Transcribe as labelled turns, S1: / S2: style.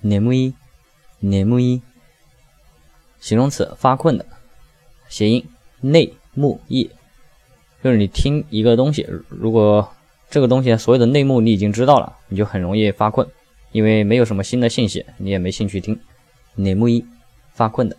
S1: 内幕一内幕一形容词发困的谐音内幕一就是你听一个东西如果这个东西所有的内幕你已经知道了你就很容易发困因为没有什么新的信息你也没兴趣听。内幕一发困的